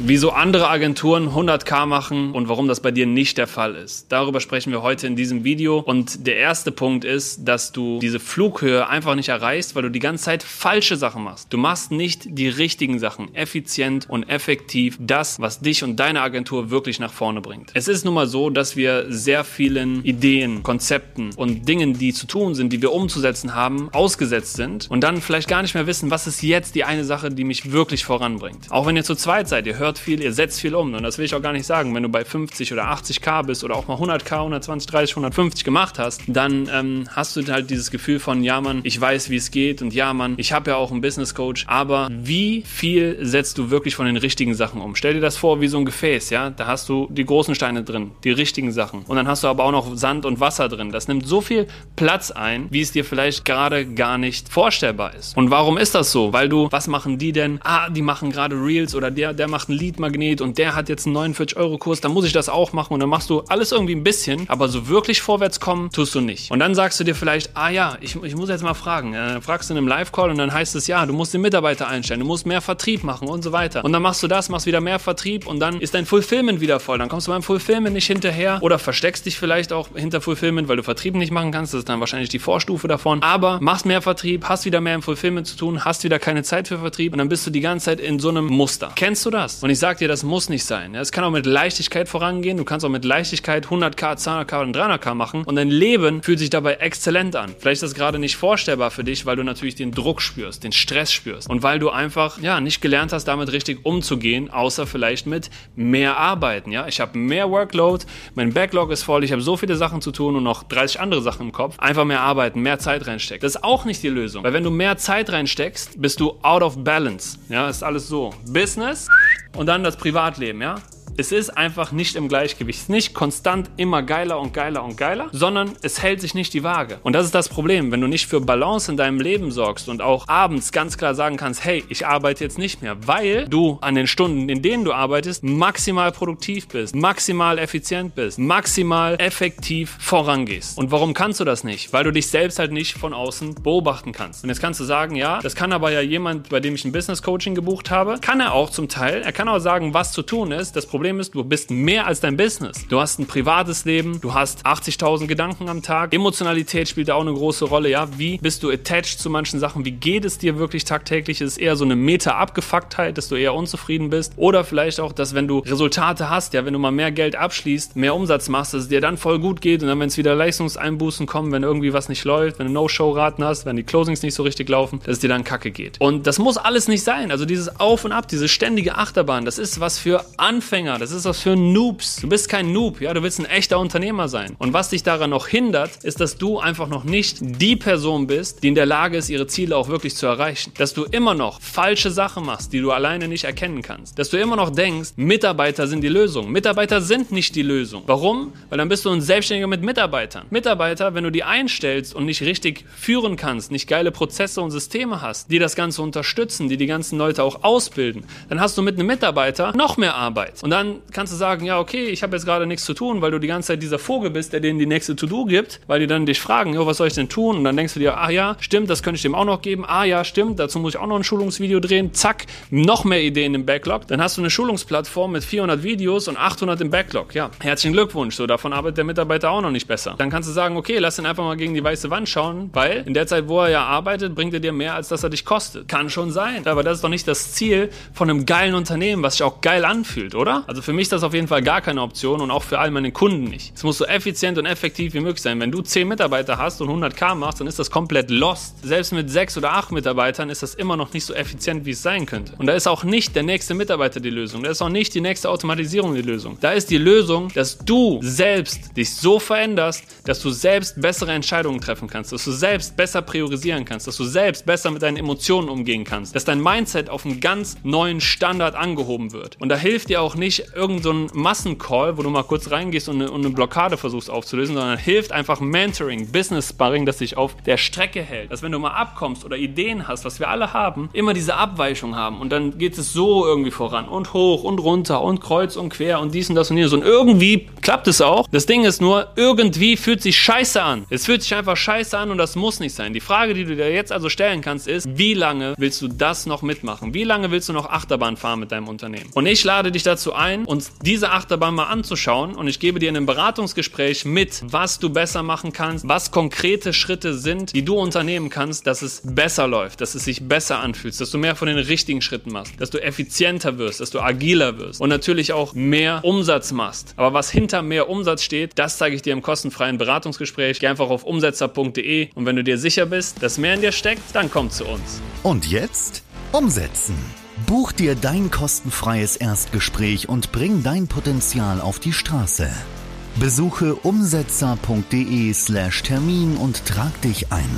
Wieso andere Agenturen 100k machen und warum das bei dir nicht der Fall ist. Darüber sprechen wir heute in diesem Video. Und der erste Punkt ist, dass du diese Flughöhe einfach nicht erreichst, weil du die ganze Zeit falsche Sachen machst. Du machst nicht die richtigen Sachen, effizient und effektiv das, was dich und deine Agentur wirklich nach vorne bringt. Es ist nun mal so, dass wir sehr vielen Ideen, Konzepten und Dingen, die zu tun sind, die wir umzusetzen haben, ausgesetzt sind und dann vielleicht gar nicht mehr wissen, was ist jetzt die eine Sache, die mich wirklich voranbringt. Auch wenn ihr zu zweit seid, ihr hört hört viel, ihr setzt viel um. Und das will ich auch gar nicht sagen. Wenn du bei 50 oder 80k bist oder auch mal 100k, 120, 30, 150 gemacht hast, dann ähm, hast du halt dieses Gefühl von, ja Mann, ich weiß, wie es geht und ja Mann, ich habe ja auch einen Business Coach. Aber wie viel setzt du wirklich von den richtigen Sachen um? Stell dir das vor wie so ein Gefäß, ja? Da hast du die großen Steine drin, die richtigen Sachen. Und dann hast du aber auch noch Sand und Wasser drin. Das nimmt so viel Platz ein, wie es dir vielleicht gerade gar nicht vorstellbar ist. Und warum ist das so? Weil du, was machen die denn? Ah, die machen gerade Reels oder der, der macht ein Lead-Magnet und der hat jetzt einen 49-Euro-Kurs, dann muss ich das auch machen und dann machst du alles irgendwie ein bisschen, aber so wirklich vorwärts kommen tust du nicht. Und dann sagst du dir vielleicht, ah ja, ich, ich muss jetzt mal fragen. Dann fragst du in einem Live-Call und dann heißt es, ja, du musst den Mitarbeiter einstellen, du musst mehr Vertrieb machen und so weiter. Und dann machst du das, machst wieder mehr Vertrieb und dann ist dein Fulfillment wieder voll. Dann kommst du beim Fulfillment nicht hinterher oder versteckst dich vielleicht auch hinter Fulfillment, weil du Vertrieb nicht machen kannst. Das ist dann wahrscheinlich die Vorstufe davon. Aber machst mehr Vertrieb, hast wieder mehr im Fulfillment zu tun, hast wieder keine Zeit für Vertrieb und dann bist du die ganze Zeit in so einem Muster. Kennst du das? Und ich sag dir, das muss nicht sein. Es kann auch mit Leichtigkeit vorangehen. Du kannst auch mit Leichtigkeit 100k, 200k und 300k machen und dein Leben fühlt sich dabei exzellent an. Vielleicht ist das gerade nicht vorstellbar für dich, weil du natürlich den Druck spürst, den Stress spürst und weil du einfach ja nicht gelernt hast, damit richtig umzugehen, außer vielleicht mit mehr Arbeiten. Ja, ich habe mehr Workload, mein Backlog ist voll, ich habe so viele Sachen zu tun und noch 30 andere Sachen im Kopf. Einfach mehr arbeiten, mehr Zeit reinstecken. Das ist auch nicht die Lösung, weil wenn du mehr Zeit reinsteckst, bist du out of balance. Ja, ist alles so. Business und dann das Privatleben, ja? Es ist einfach nicht im Gleichgewicht. Es ist nicht konstant immer geiler und geiler und geiler, sondern es hält sich nicht die Waage. Und das ist das Problem, wenn du nicht für Balance in deinem Leben sorgst und auch abends ganz klar sagen kannst, hey, ich arbeite jetzt nicht mehr, weil du an den Stunden, in denen du arbeitest, maximal produktiv bist, maximal effizient bist, maximal effektiv vorangehst. Und warum kannst du das nicht? Weil du dich selbst halt nicht von außen beobachten kannst. Und jetzt kannst du sagen, ja, das kann aber ja jemand, bei dem ich ein Business Coaching gebucht habe, kann er auch zum Teil. Er kann auch sagen, was zu tun ist. Das Problem Problem ist, du bist mehr als dein Business. Du hast ein privates Leben, du hast 80.000 Gedanken am Tag. Emotionalität spielt da auch eine große Rolle, ja. Wie bist du attached zu manchen Sachen? Wie geht es dir wirklich tagtäglich? Ist es eher so eine Meta-Abgefucktheit, dass du eher unzufrieden bist? Oder vielleicht auch, dass wenn du Resultate hast, ja, wenn du mal mehr Geld abschließt, mehr Umsatz machst, dass es dir dann voll gut geht und dann, wenn es wieder Leistungseinbußen kommen, wenn irgendwie was nicht läuft, wenn du No-Show-Raten hast, wenn die Closings nicht so richtig laufen, dass es dir dann kacke geht. Und das muss alles nicht sein. Also dieses Auf und Ab, diese ständige Achterbahn, das ist was für Anfänger das ist was für Noobs. Du bist kein Noob, ja, du willst ein echter Unternehmer sein. Und was dich daran noch hindert, ist, dass du einfach noch nicht die Person bist, die in der Lage ist, ihre Ziele auch wirklich zu erreichen. Dass du immer noch falsche Sachen machst, die du alleine nicht erkennen kannst. Dass du immer noch denkst, Mitarbeiter sind die Lösung. Mitarbeiter sind nicht die Lösung. Warum? Weil dann bist du ein Selbstständiger mit Mitarbeitern. Mitarbeiter, wenn du die einstellst und nicht richtig führen kannst, nicht geile Prozesse und Systeme hast, die das Ganze unterstützen, die die ganzen Leute auch ausbilden, dann hast du mit einem Mitarbeiter noch mehr Arbeit. Und dann dann kannst du sagen, ja, okay, ich habe jetzt gerade nichts zu tun, weil du die ganze Zeit dieser Vogel bist, der denen die nächste To-Do gibt, weil die dann dich fragen, jo, was soll ich denn tun? Und dann denkst du dir, ah ja, stimmt, das könnte ich dem auch noch geben. Ah ja, stimmt, dazu muss ich auch noch ein Schulungsvideo drehen. Zack, noch mehr Ideen im Backlog. Dann hast du eine Schulungsplattform mit 400 Videos und 800 im Backlog. Ja, herzlichen Glückwunsch. So, davon arbeitet der Mitarbeiter auch noch nicht besser. Dann kannst du sagen, okay, lass ihn einfach mal gegen die weiße Wand schauen, weil in der Zeit, wo er ja arbeitet, bringt er dir mehr, als dass er dich kostet. Kann schon sein. Aber das ist doch nicht das Ziel von einem geilen Unternehmen, was sich auch geil anfühlt, oder? Also für mich ist das auf jeden Fall gar keine Option und auch für all meine Kunden nicht. Es muss so effizient und effektiv wie möglich sein. Wenn du 10 Mitarbeiter hast und 100k machst, dann ist das komplett lost. Selbst mit 6 oder 8 Mitarbeitern ist das immer noch nicht so effizient, wie es sein könnte. Und da ist auch nicht der nächste Mitarbeiter die Lösung. Da ist auch nicht die nächste Automatisierung die Lösung. Da ist die Lösung, dass du selbst dich so veränderst, dass du selbst bessere Entscheidungen treffen kannst, dass du selbst besser priorisieren kannst, dass du selbst besser mit deinen Emotionen umgehen kannst, dass dein Mindset auf einen ganz neuen Standard angehoben wird. Und da hilft dir auch nicht irgendein so Massencall, wo du mal kurz reingehst und eine, und eine Blockade versuchst aufzulösen, sondern hilft einfach Mentoring, Business Sparring, das dich auf der Strecke hält. Dass wenn du mal abkommst oder Ideen hast, was wir alle haben, immer diese Abweichung haben und dann geht es so irgendwie voran und hoch und runter und kreuz und quer und dies und das und jenes und irgendwie klappt es auch. Das Ding ist nur, irgendwie fühlt sich scheiße an. Es fühlt sich einfach scheiße an und das muss nicht sein. Die Frage, die du dir jetzt also stellen kannst, ist, wie lange willst du das noch mitmachen? Wie lange willst du noch Achterbahn fahren mit deinem Unternehmen? Und ich lade dich dazu ein, uns diese Achterbahn mal anzuschauen und ich gebe dir in einem Beratungsgespräch mit, was du besser machen kannst, was konkrete Schritte sind, die du unternehmen kannst, dass es besser läuft, dass es sich besser anfühlt, dass du mehr von den richtigen Schritten machst, dass du effizienter wirst, dass du agiler wirst und natürlich auch mehr Umsatz machst. Aber was hinter mehr Umsatz steht, das zeige ich dir im kostenfreien Beratungsgespräch. Geh einfach auf umsetzer.de und wenn du dir sicher bist, dass mehr in dir steckt, dann komm zu uns. Und jetzt umsetzen. Buch dir dein kostenfreies Erstgespräch und bring dein Potenzial auf die Straße. Besuche umsetzer.de/termin und trag dich ein.